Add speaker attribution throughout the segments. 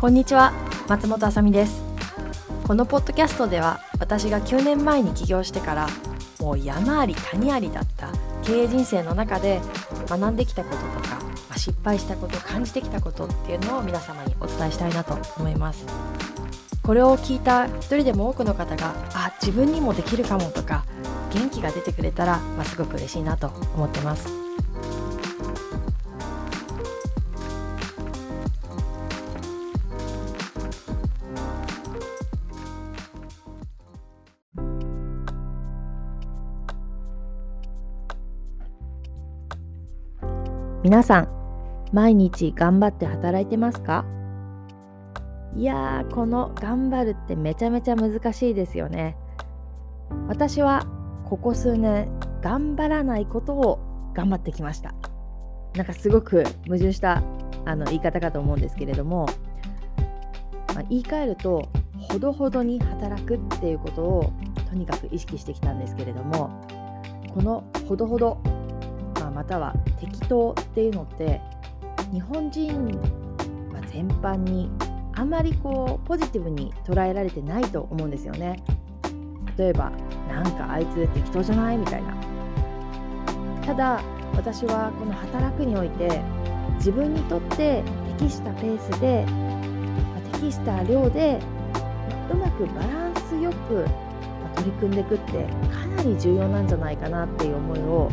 Speaker 1: こんにちは松本あさみです。このポッドキャストでは私が9年前に起業してからもう山あり谷ありだった経営人生の中で学んできたこととか、失敗したこと感じてきたことっていうのを皆様にお伝えしたいなと思います。これを聞いた一人でも多くの方があ自分にもできるかもとか元気が出てくれたら、まあ、すごく嬉しいなと思ってます。皆さん毎日頑張って働いてますか？いやーこの頑張るってめちゃめちゃ難しいですよね。私はここ数年頑張らないことを頑張ってきました。なんかすごく矛盾したあの言い方かと思うんですけれども、まあ、言い換えるとほどほどに働くっていうことをとにかく意識してきたんですけれどもこのほどほどままたは適当っていうのって日本人、ま全般にあまりこうポジティブに捉えられてないと思うんですよね。例えばなんかあいつ適当じゃないみたいな。ただ私はこの働くにおいて自分にとって適したペースで適した量でうまくバランスよく取り組んでいくってかなり重要なんじゃないかなっていう思いを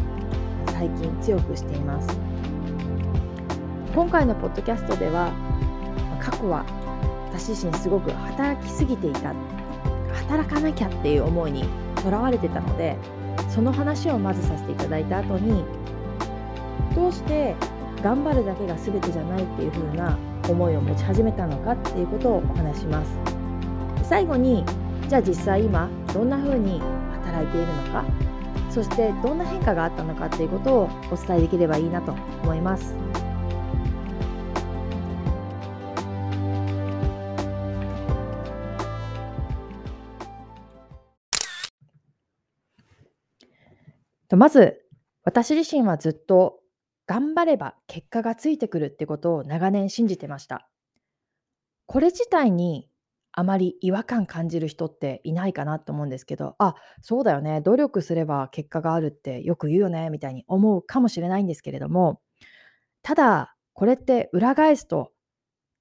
Speaker 1: 最近強くしています今回のポッドキャストでは過去は私自身すごく働きすぎていた働かなきゃっていう思いにとらわれてたのでその話をまずさせていただいた後にどうして頑張るだけが全てじゃないっていう風な思いを持ち始めたのかっていうことをお話します最後にじゃあ実際今どんな風に働いているのかそしてどんな変化があったのかっていうことをお伝えできればいいなと思います。まず私自身はずっと頑張れば結果がついてくるってことを長年信じてました。これ自体にあまり違和感感じる人っていないかなと思うんですけど、あ、そうだよね、努力すれば結果があるってよく言うよね、みたいに思うかもしれないんですけれども、ただ、これって裏返すと、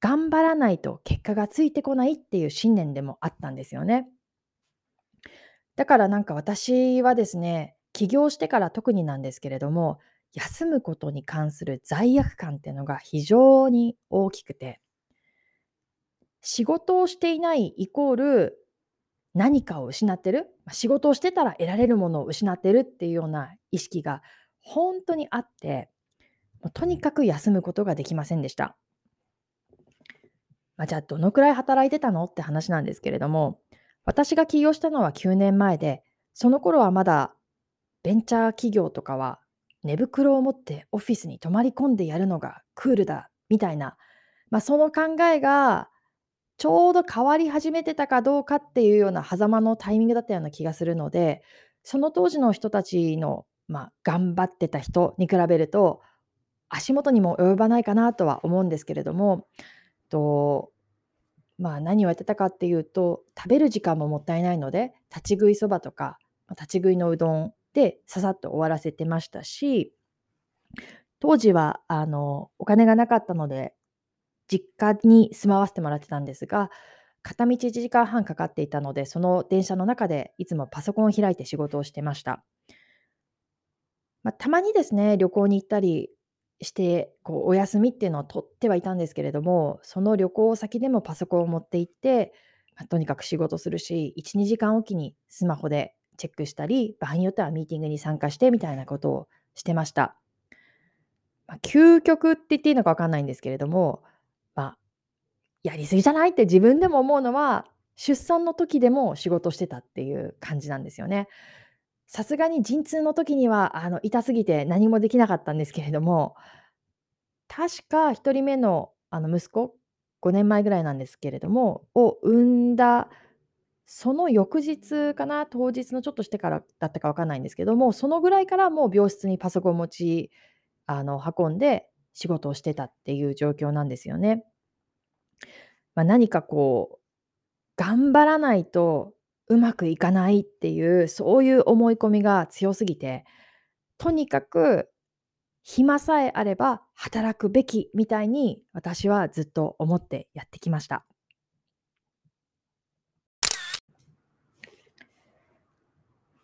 Speaker 1: 頑張らないと結果がついてこないっていう信念でもあったんですよね。だからなんか私はですね、起業してから特になんですけれども、休むことに関する罪悪感っていうのが非常に大きくて、仕事をしていないイコール何かを失ってる仕事をしてたら得られるものを失ってるっていうような意識が本当にあってとにかく休むことができませんでした。まあ、じゃあどのくらい働いてたのって話なんですけれども私が起業したのは9年前でその頃はまだベンチャー企業とかは寝袋を持ってオフィスに泊まり込んでやるのがクールだみたいな、まあ、その考えがちょうど変わり始めてたかどうかっていうような狭間のタイミングだったような気がするので、その当時の人たちの、まあ、頑張ってた人に比べると、足元にも及ばないかなとは思うんですけれども、とまあ、何をやってたかっていうと、食べる時間ももったいないので、立ち食いそばとか、立ち食いのうどんでささっと終わらせてましたし、当時はあのお金がなかったので実家に住まわせてもらってたんですが、片道1時間半かかっていたので、その電車の中でいつもパソコンを開いて仕事をしてました。まあ、たまにですね、旅行に行ったりして、こうお休みっていうのを取ってはいたんですけれども、その旅行先でもパソコンを持って行って、まあ、とにかく仕事するし、1、2時間おきにスマホでチェックしたり、場合によってはミーティングに参加してみたいなことをしてました。まあ、究極って言っていいのか分かんないんですけれども、まあ、やりすぎじゃないって自分でも思うのは、出産の時でも仕事してたっていう感じなんですよね。さすがに陣痛の時には、あの、痛すぎて何もできなかったんですけれども、確か1人目の、あの、息子、5年前ぐらいなんですけれども、を産んだその翌日かな、当日のちょっとしてからだったかわかんないんですけども、そのぐらいからもう病室にパソコン持ちあの、運んで仕事をしてたっていう状況なんですよね。まあ、何かこう、頑張らないとうまくいかないっていう、そういう思い込みが強すぎて、とにかく暇さえあれば働くべきみたいに私はずっと思ってやってきました。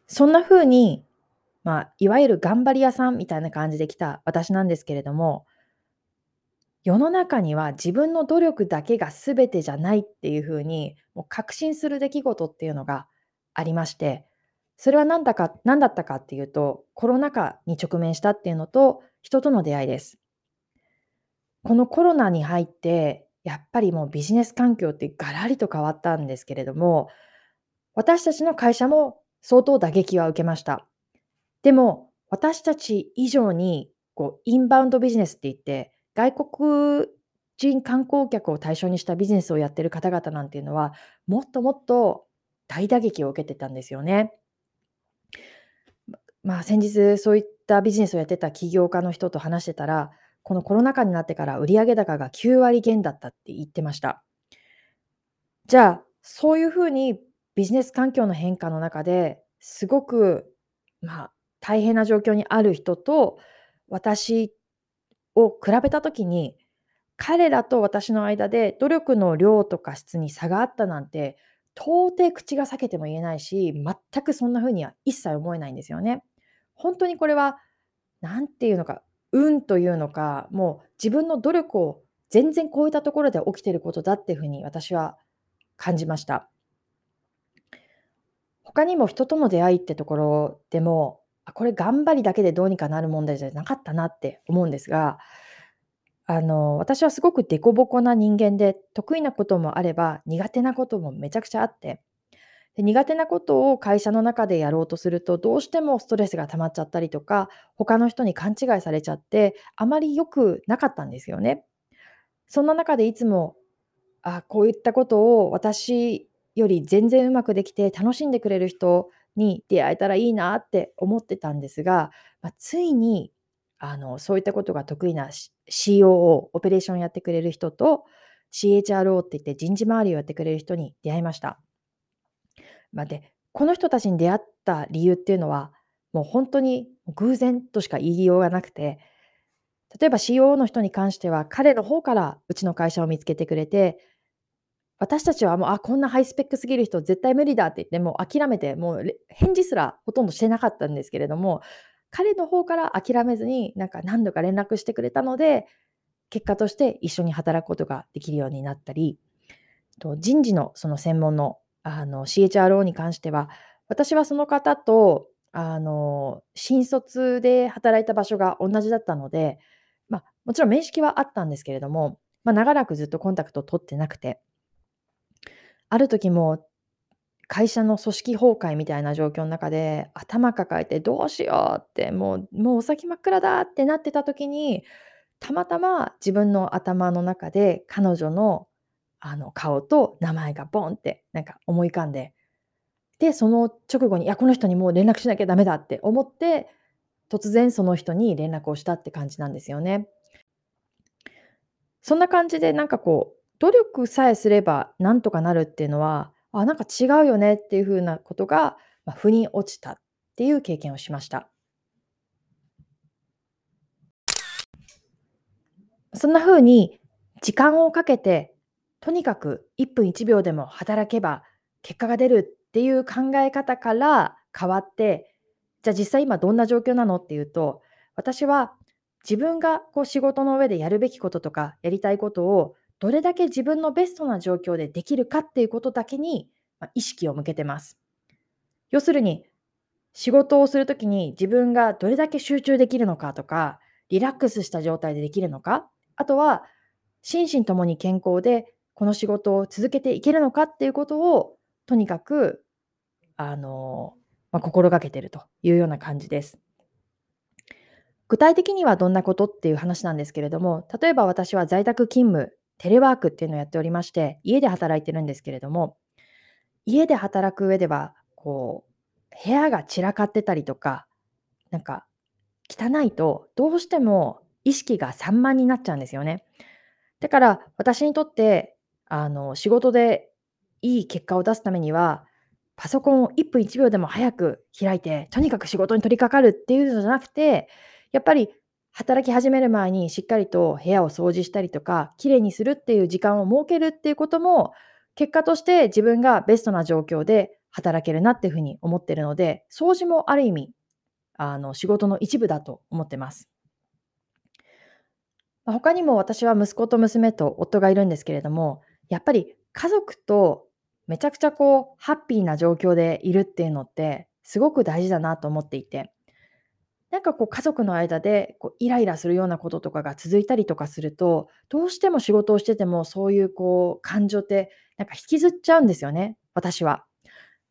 Speaker 1: そんな風に、まあ、いわゆる頑張り屋さんみたいな感じで来た私なんですけれども、世の中には自分の努力だけが全てじゃないっていう風に、もう確信する出来事っていうのがありまして、それは何だか何だったかっていうと、コロナ禍に直面したっていうのと、人との出会いです。このコロナに入って、やっぱりもうビジネス環境ってガラリと変わったんですけれども、私たちの会社も相当打撃は受けました。でも、私たち以上に、こう、インバウンドビジネスって言って、外国人観光客を対象にしたビジネスをやってる方々なんていうのは、もっともっと大打撃を受けてたんですよね。まあ、先日そういったビジネスをやってた起業家の人と話してたら、このコロナ禍になってから売上高が9割減だったって言ってました。じゃあ、そういうふうにビジネス環境の変化の中ですごく、まあ、大変な状況にある人と私を比べた時に彼らと私の間で努力の量とか質に差があったなんて到底口が裂けても言えないし全くそんな風には一切思えないんですよね。本当にこれは何て言うのか運というのかもう自分の努力を全然超えたところで起きてることだっていうふうに私は感じました。他にも人との出会いってところでもあ、これ頑張りだけでどうにかなる問題じゃなかったなって思うんですが、あの、私はすごく凸凹な人間で、得意なこともあれば、苦手なこともめちゃくちゃあって、で苦手なことを会社の中でやろうとすると、どうしてもストレスが溜まっちゃったりとか、他の人に勘違いされちゃって、あまり良くなかったんですよね。そんな中でいつも、あ、こういったことを私より全然うまくできて楽しんでくれる人に出会えたらいいなって思ってたんですが、まあ、ついにあのそういったことが得意な COO、オペレーションやってくれる人と CHRO って言って人事周りをやってくれる人に出会いました。まあ、で、この人たちに出会った理由っていうのは、もう本当に偶然としか言いようがなくて、例えば COO の人に関しては彼の方からうちの会社を見つけてくれて、私たちはもう、あ、こんなハイスペックすぎる人絶対無理だって言って、もう諦めて、もう返事すらほとんどしてなかったんですけれども、彼の方から諦めずに、なんか何度か連絡してくれたので、結果として一緒に働くことができるようになったり、と人事のその専門のあの CHRO に関しては、私はその方とあの新卒で働いた場所が同じだったので、まあ、もちろん面識はあったんですけれども、まあ、長らくずっとコンタクトを取ってなくて、ある時も会社の組織崩壊みたいな状況の中で頭抱えてどうしようってもうもうお先真っ暗だってなってた時にたまたま自分の頭の中で彼女のあの顔と名前がボンってなんか思い浮かんででその直後にいやこの人にもう連絡しなきゃダメだって思って突然その人に連絡をしたって感じなんですよね。そんな感じでなんかこう努力さえすればなんとかなるっていうのは、あ、なんか違うよねっていう風なことが、まあ、腑に落ちたっていう経験をしました。そんな風に時間をかけて、とにかく1分1秒でも働けば結果が出るっていう考え方から変わって、じゃあ実際今どんな状況なのっていうと、私は自分がこう仕事の上でやるべきこととかやりたいことをどれだけ自分のベストな状況でできるかっていうことだけに意識を向けてます。要するに、仕事をするときに自分がどれだけ集中できるのかとか、リラックスした状態でできるのか、あとは、心身ともに健康でこの仕事を続けていけるのかっていうことを、とにかく、あの、まあ、心がけてるというような感じです。具体的にはどんなことっていう話なんですけれども、例えば私は在宅勤務テレワークっていうのをやっておりまして、家で働いてるんですけれども、家で働く上ではこう部屋が散らかってたりとかなんか汚いとどうしても意識が散漫になっちゃうんですよね。だから私にとってあの仕事でいい結果を出すためにはパソコンを1分1秒でも早く開いてとにかく仕事に取り掛かるっていうのじゃなくてやっぱり働き始める前にしっかりと部屋を掃除したりとかきれいにするっていう時間を設けるっていうことも結果として自分がベストな状況で働けるなっていうふうに思ってるので掃除もある意味あの仕事の一部だと思ってます。他にも私は息子と娘と夫がいるんですけれども、やっぱり家族とめちゃくちゃこうハッピーな状況でいるっていうのってすごく大事だなと思っていて、なんかこう家族の間でこうイライラするようなこととかが続いたりとかすると、どうしても仕事をしててもそういうこう感情ってなんか引きずっちゃうんですよね、私は。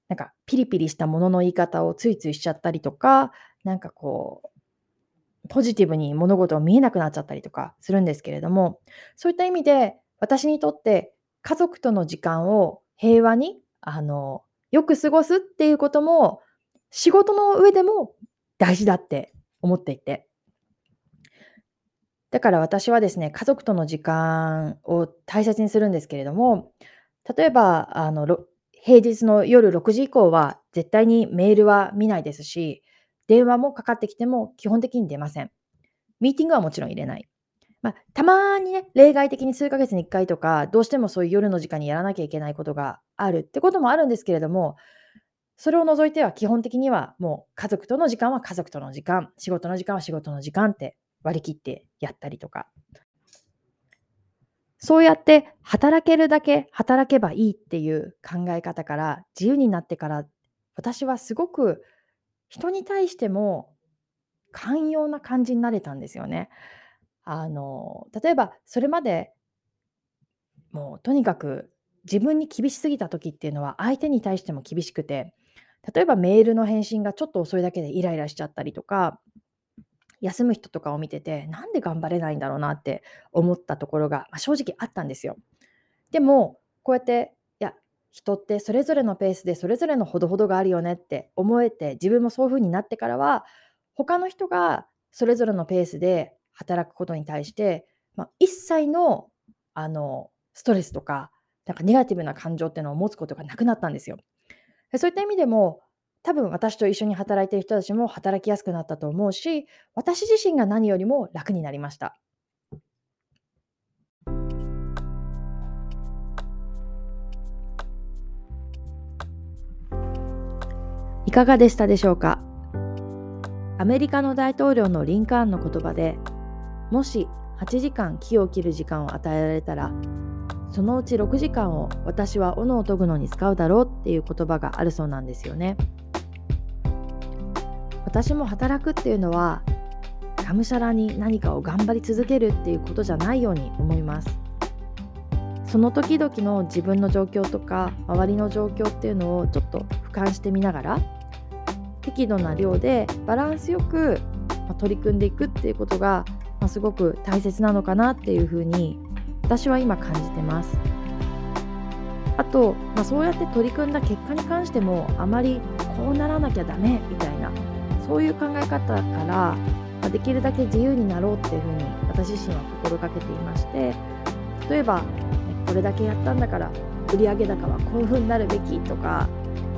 Speaker 1: なんかピリピリしたものの言い方をついついしちゃったりとか、なんかこう、ポジティブに物事を見えなくなっちゃったりとかするんですけれども、そういった意味で私にとって家族との時間を平和に、あの、よく過ごすっていうことも仕事の上でも大事だって思っていて。だから私はですね、家族との時間を大切にするんですけれども、例えば、あの、平日の夜6時以降は絶対にメールは見ないですし、電話もかかってきても基本的に出ません。ミーティングはもちろん入れない。まあ、たまにね、例外的に数ヶ月に1回とか、どうしてもそういう夜の時間にやらなきゃいけないことがあるってこともあるんですけれども、それを除いては基本的にはもう家族との時間は家族との時間、仕事の時間は仕事の時間って割り切ってやったりとか。そうやって働けるだけ働けばいいっていう考え方から自由になってから私はすごく人に対しても寛容な感じになれたんですよね。あの、例えばそれまでもうとにかく自分に厳しすぎた時っていうのは相手に対しても厳しくて、例えばメールの返信がちょっと遅いだけでイライラしちゃったりとか、休む人とかを見てて、なんで頑張れないんだろうなって思ったところが、まあ、正直あったんですよ。でも、こうやっていや人ってそれぞれのペースでそれぞれのほどほどがあるよねって思えて自分もそういう風になってからは他の人がそれぞれのペースで働くことに対して、まあ、一切のあのストレスとかなんかネガティブな感情っていうのを持つことがなくなったんですよ。そういった意味でも多分私と一緒に働いている人たちも働きやすくなったと思うし私自身が何よりも楽になりました。いかがでしたでしょうか？アメリカの大統領のリンカーンの言葉でもし8時間木を切る時間を与えられたらそのうち6時間を私は斧を研ぐのに使うだろうっていう言葉があるそうなんですよね。私も働くっていうのはがむしゃらに何かを頑張り続けるっていうことじゃないように思います。その時々の自分の状況とか周りの状況っていうのをちょっと俯瞰してみながら適度な量でバランスよく取り組んでいくっていうことが、まあ、すごく大切なのかなっていうふうに私は今感じてます。あと、まあ、そうやって取り組んだ結果に関してもあまりこうならなきゃダメみたいなそういう考え方から、まあ、できるだけ自由になろうっていうふうに私自身は心がけていまして例えばこれだけやったんだから売上高はこういう風になるべきとか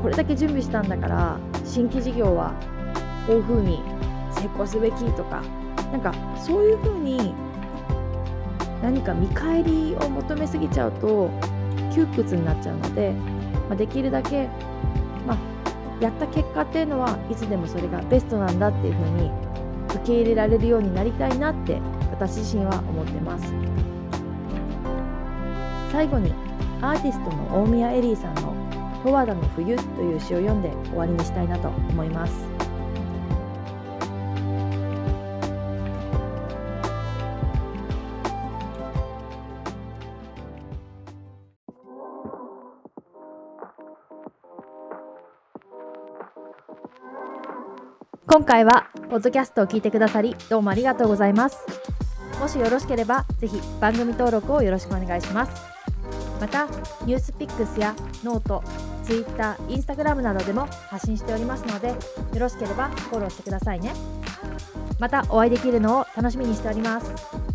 Speaker 1: これだけ準備したんだから新規事業はこういう風に成功すべきとかなんかそういう風に何か見返りを求めすぎちゃうと窮屈になっちゃうので、まあ、できるだけ、まあ、やった結果っていうのはいつでもそれがベストなんだっていう風に受け入れられるようになりたいなって私自身は思ってます。最後にアーティストの大宮エリーさんの「十和田の冬」という詩を読んで終わりにしたいなと思います。今回はポッドキャストを聞いてくださりどうもありがとうございます。もしよろしければぜひ番組登録をよろしくお願いします。またニュースピックスやノート Twitter、Instagram などでも発信しておりますのでよろしければフォローしてくださいねまたお会いできるのを楽しみにしております